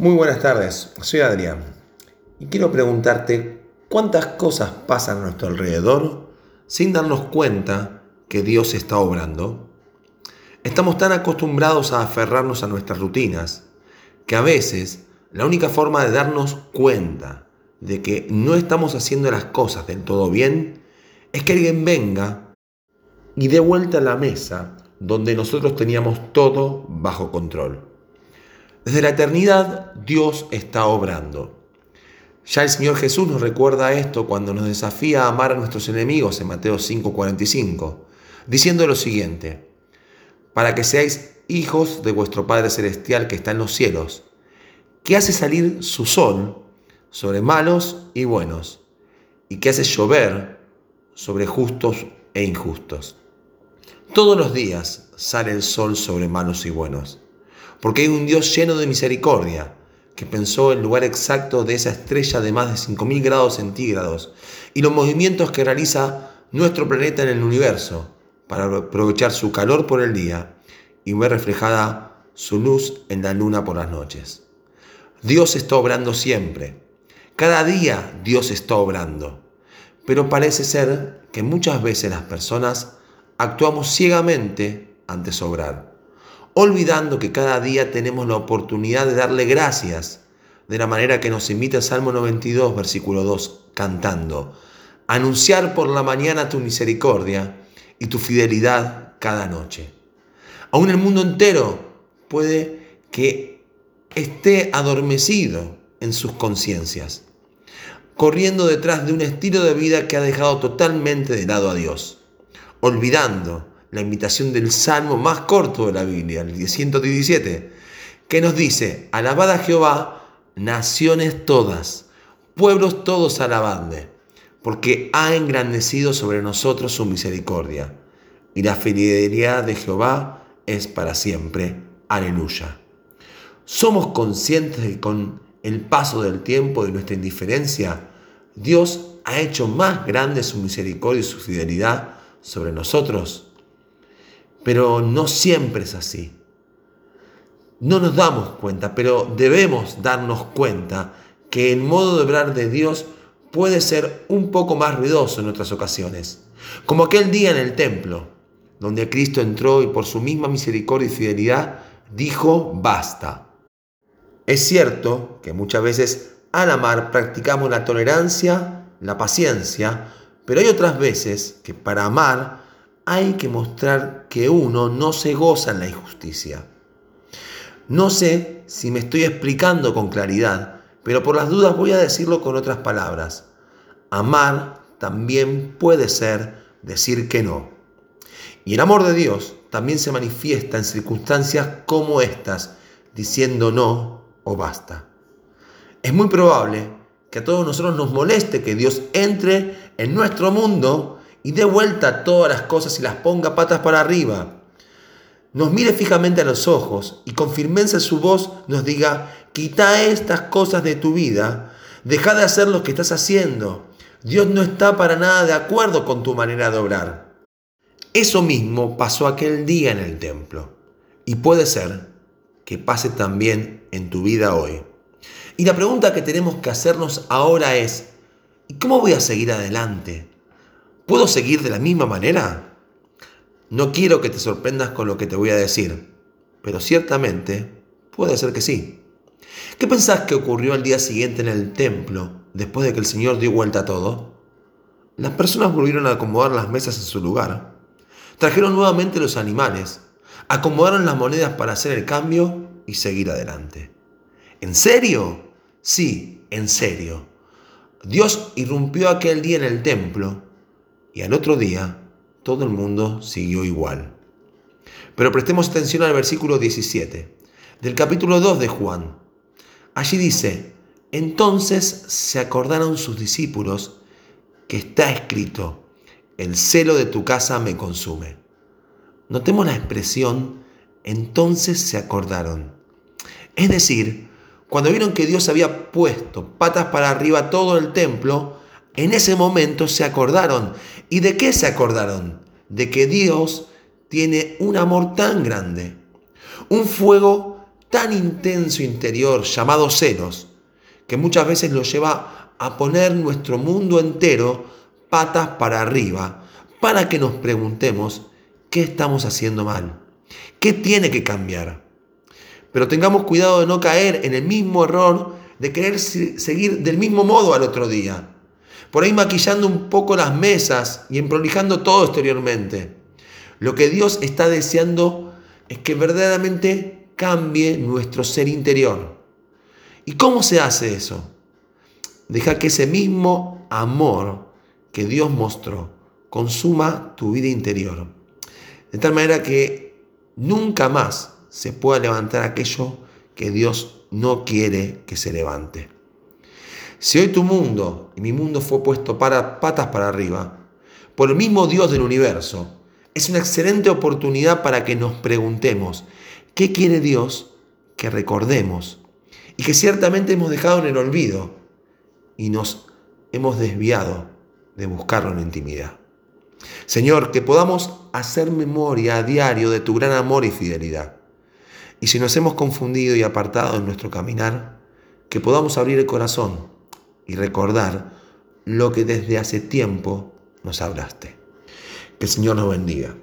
Muy buenas tardes, soy Adrián y quiero preguntarte cuántas cosas pasan a nuestro alrededor sin darnos cuenta que Dios está obrando. Estamos tan acostumbrados a aferrarnos a nuestras rutinas que a veces la única forma de darnos cuenta de que no estamos haciendo las cosas del todo bien es que alguien venga y dé vuelta a la mesa donde nosotros teníamos todo bajo control. Desde la eternidad Dios está obrando. Ya el Señor Jesús nos recuerda esto cuando nos desafía a amar a nuestros enemigos en Mateo 5:45, diciendo lo siguiente, para que seáis hijos de vuestro Padre Celestial que está en los cielos, que hace salir su sol sobre malos y buenos, y que hace llover sobre justos e injustos. Todos los días sale el sol sobre malos y buenos porque hay un Dios lleno de misericordia, que pensó el lugar exacto de esa estrella de más de 5.000 grados centígrados y los movimientos que realiza nuestro planeta en el universo para aprovechar su calor por el día y ver reflejada su luz en la luna por las noches. Dios está obrando siempre. Cada día Dios está obrando. Pero parece ser que muchas veces las personas actuamos ciegamente antes de obrar olvidando que cada día tenemos la oportunidad de darle gracias, de la manera que nos invita Salmo 92, versículo 2, cantando, anunciar por la mañana tu misericordia y tu fidelidad cada noche. Aún el mundo entero puede que esté adormecido en sus conciencias, corriendo detrás de un estilo de vida que ha dejado totalmente de lado a Dios, olvidando la invitación del salmo más corto de la Biblia, el 117, que nos dice, alabad a Jehová, naciones todas, pueblos todos alabadle, porque ha engrandecido sobre nosotros su misericordia, y la fidelidad de Jehová es para siempre. Aleluya. Somos conscientes de que con el paso del tiempo y nuestra indiferencia, Dios ha hecho más grande su misericordia y su fidelidad sobre nosotros pero no siempre es así. No nos damos cuenta, pero debemos darnos cuenta que el modo de obrar de Dios puede ser un poco más ruidoso en otras ocasiones. Como aquel día en el templo, donde Cristo entró y por su misma misericordia y fidelidad dijo, basta. Es cierto que muchas veces al amar practicamos la tolerancia, la paciencia, pero hay otras veces que para amar hay que mostrar que uno no se goza en la injusticia. No sé si me estoy explicando con claridad, pero por las dudas voy a decirlo con otras palabras. Amar también puede ser decir que no. Y el amor de Dios también se manifiesta en circunstancias como estas, diciendo no o basta. Es muy probable que a todos nosotros nos moleste que Dios entre en nuestro mundo y dé vuelta todas las cosas y las ponga patas para arriba. Nos mire fijamente a los ojos y con firmeza su voz nos diga, quita estas cosas de tu vida, deja de hacer lo que estás haciendo. Dios no está para nada de acuerdo con tu manera de obrar. Eso mismo pasó aquel día en el templo y puede ser que pase también en tu vida hoy. Y la pregunta que tenemos que hacernos ahora es, ¿y cómo voy a seguir adelante? ¿Puedo seguir de la misma manera? No quiero que te sorprendas con lo que te voy a decir, pero ciertamente puede ser que sí. ¿Qué pensás que ocurrió al día siguiente en el templo después de que el Señor dio vuelta a todo? Las personas volvieron a acomodar las mesas en su lugar, trajeron nuevamente los animales, acomodaron las monedas para hacer el cambio y seguir adelante. ¿En serio? Sí, en serio. Dios irrumpió aquel día en el templo y al otro día todo el mundo siguió igual. Pero prestemos atención al versículo 17 del capítulo 2 de Juan. Allí dice, entonces se acordaron sus discípulos que está escrito, el celo de tu casa me consume. Notemos la expresión, entonces se acordaron. Es decir, cuando vieron que Dios había puesto patas para arriba todo el templo, en ese momento se acordaron. ¿Y de qué se acordaron? De que Dios tiene un amor tan grande, un fuego tan intenso interior llamado celos, que muchas veces lo lleva a poner nuestro mundo entero patas para arriba, para que nos preguntemos qué estamos haciendo mal, qué tiene que cambiar. Pero tengamos cuidado de no caer en el mismo error de querer seguir del mismo modo al otro día. Por ahí maquillando un poco las mesas y emprolijando todo exteriormente. Lo que Dios está deseando es que verdaderamente cambie nuestro ser interior. ¿Y cómo se hace eso? Deja que ese mismo amor que Dios mostró consuma tu vida interior. De tal manera que nunca más se pueda levantar aquello que Dios no quiere que se levante. Si hoy tu mundo y mi mundo fue puesto para patas para arriba, por el mismo Dios del universo, es una excelente oportunidad para que nos preguntemos, ¿qué quiere Dios que recordemos? Y que ciertamente hemos dejado en el olvido y nos hemos desviado de buscarlo en intimidad. Señor, que podamos hacer memoria a diario de tu gran amor y fidelidad. Y si nos hemos confundido y apartado en nuestro caminar, que podamos abrir el corazón y recordar lo que desde hace tiempo nos hablaste. Que el Señor nos bendiga.